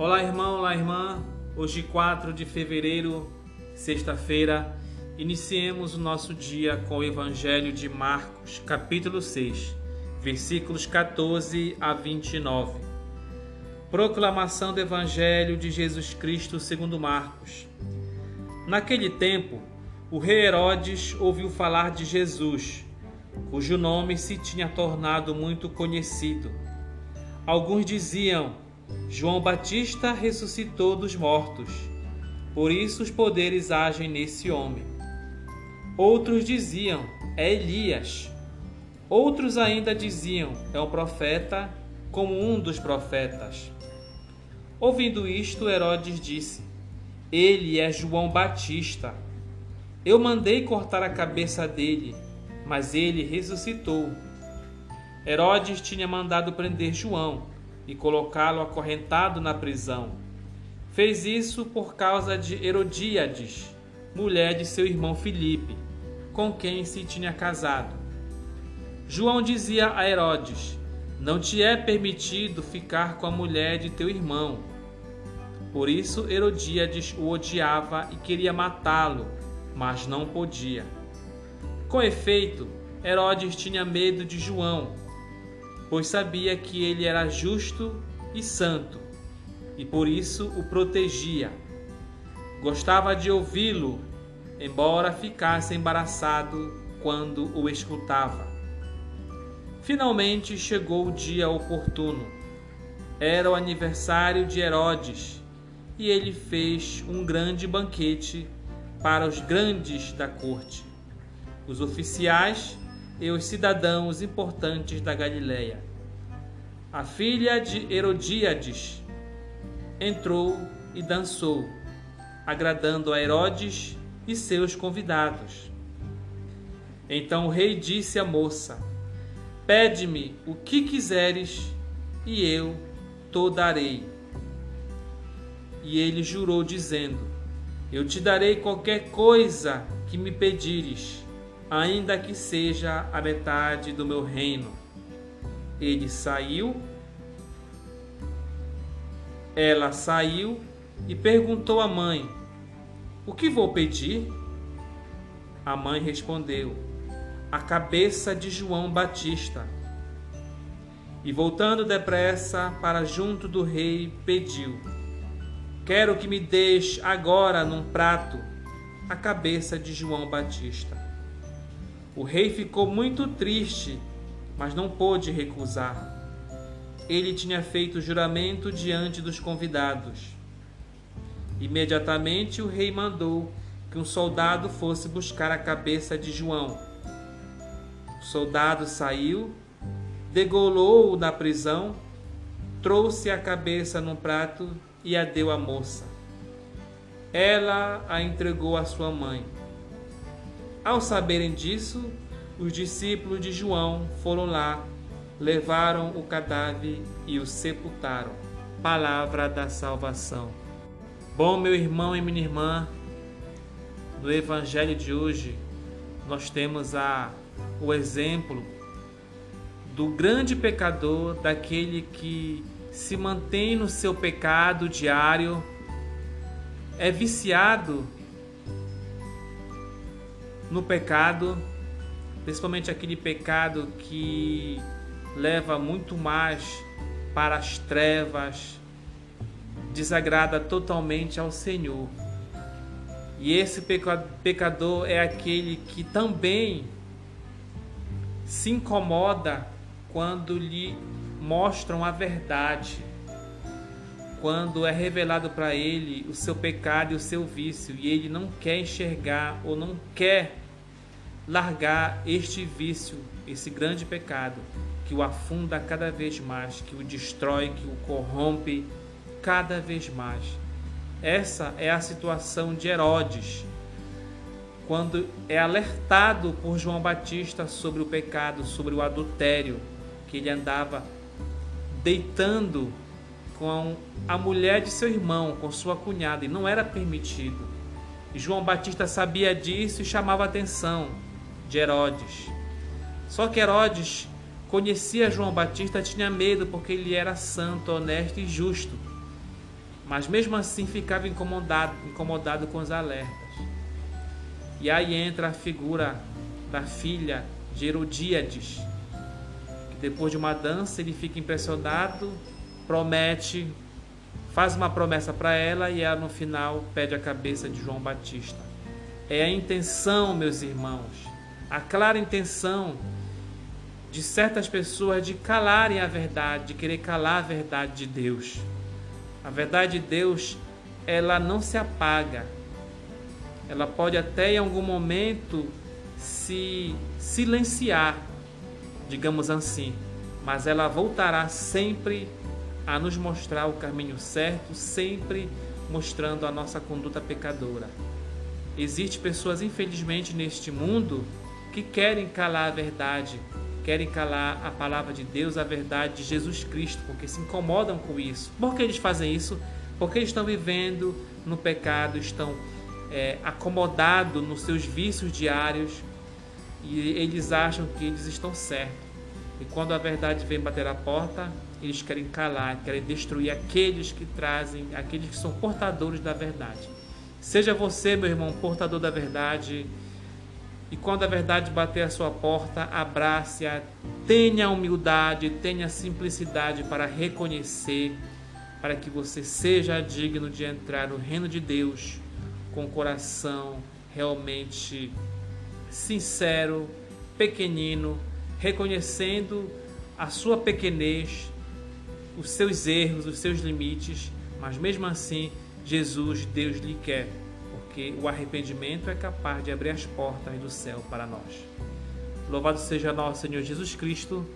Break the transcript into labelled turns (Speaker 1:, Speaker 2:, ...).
Speaker 1: Olá, irmão, olá, irmã. Hoje, 4 de fevereiro, sexta-feira, iniciemos o nosso dia com o Evangelho de Marcos, capítulo 6, versículos 14 a 29. Proclamação do Evangelho de Jesus Cristo segundo Marcos. Naquele tempo, o rei Herodes ouviu falar de Jesus, cujo nome se tinha tornado muito conhecido. Alguns diziam: João Batista ressuscitou dos mortos, por isso os poderes agem nesse homem. Outros diziam: É Elias. Outros ainda diziam: É um profeta, como um dos profetas. Ouvindo isto, Herodes disse: Ele é João Batista. Eu mandei cortar a cabeça dele, mas ele ressuscitou. Herodes tinha mandado prender João e colocá-lo acorrentado na prisão. Fez isso por causa de Herodíades, mulher de seu irmão Filipe, com quem se tinha casado. João dizia a Herodes: Não te é permitido ficar com a mulher de teu irmão. Por isso Herodíades o odiava e queria matá-lo mas não podia. Com efeito, Herodes tinha medo de João, pois sabia que ele era justo e santo, e por isso o protegia. Gostava de ouvi-lo, embora ficasse embaraçado quando o escutava. Finalmente chegou o dia oportuno. Era o aniversário de Herodes, e ele fez um grande banquete para os grandes da corte, os oficiais e os cidadãos importantes da Galiléia. A filha de Herodíades entrou e dançou, agradando a Herodes e seus convidados. Então o rei disse à moça: Pede-me o que quiseres e eu te darei. E ele jurou, dizendo: eu te darei qualquer coisa que me pedires, ainda que seja a metade do meu reino. Ele saiu, ela saiu e perguntou à mãe: O que vou pedir? A mãe respondeu: A cabeça de João Batista. E voltando depressa para junto do rei, pediu: Quero que me deixe agora num prato a cabeça de João Batista. O rei ficou muito triste, mas não pôde recusar. Ele tinha feito juramento diante dos convidados. Imediatamente o rei mandou que um soldado fosse buscar a cabeça de João. O soldado saiu, degolou-o na prisão, trouxe a cabeça num prato e a deu à moça. Ela a entregou à sua mãe. Ao saberem disso, os discípulos de João foram lá, levaram o cadáver e o sepultaram. Palavra da salvação. Bom, meu irmão e minha irmã, no evangelho de hoje, nós temos a, o exemplo do grande pecador, daquele que se mantém no seu pecado diário, é viciado no pecado, principalmente aquele pecado que leva muito mais para as trevas, desagrada totalmente ao Senhor. E esse pecador é aquele que também se incomoda quando lhe mostram a verdade. Quando é revelado para ele o seu pecado e o seu vício, e ele não quer enxergar ou não quer largar este vício, esse grande pecado, que o afunda cada vez mais, que o destrói, que o corrompe cada vez mais. Essa é a situação de Herodes, quando é alertado por João Batista sobre o pecado, sobre o adultério, que ele andava deitando com a mulher de seu irmão, com sua cunhada, e não era permitido. João Batista sabia disso e chamava a atenção de Herodes. Só que Herodes conhecia João Batista, tinha medo porque ele era santo, honesto e justo. mas mesmo assim ficava incomodado, incomodado com os alertas. E aí entra a figura da filha de Herodíades, que depois de uma dança ele fica impressionado, promete, faz uma promessa para ela e ela no final pede a cabeça de João Batista. É a intenção, meus irmãos, a clara intenção de certas pessoas de calarem a verdade, de querer calar a verdade de Deus. A verdade de Deus, ela não se apaga. Ela pode até em algum momento se silenciar, digamos assim, mas ela voltará sempre a nos mostrar o caminho certo, sempre mostrando a nossa conduta pecadora. Existem pessoas, infelizmente, neste mundo que querem calar a verdade, querem calar a palavra de Deus, a verdade de Jesus Cristo, porque se incomodam com isso. Por que eles fazem isso? Porque eles estão vivendo no pecado, estão é, acomodados nos seus vícios diários e eles acham que eles estão certos. E quando a verdade vem bater a porta, eles querem calar, querem destruir aqueles que trazem, aqueles que são portadores da verdade. Seja você, meu irmão, portador da verdade, e quando a verdade bater a sua porta, abrace-a, tenha humildade, tenha simplicidade para reconhecer, para que você seja digno de entrar no reino de Deus com o coração realmente sincero, pequenino, reconhecendo a sua pequenez, os seus erros, os seus limites, mas mesmo assim, Jesus, Deus lhe quer porque o arrependimento é capaz de abrir as portas do céu para nós. Louvado seja nosso Senhor Jesus Cristo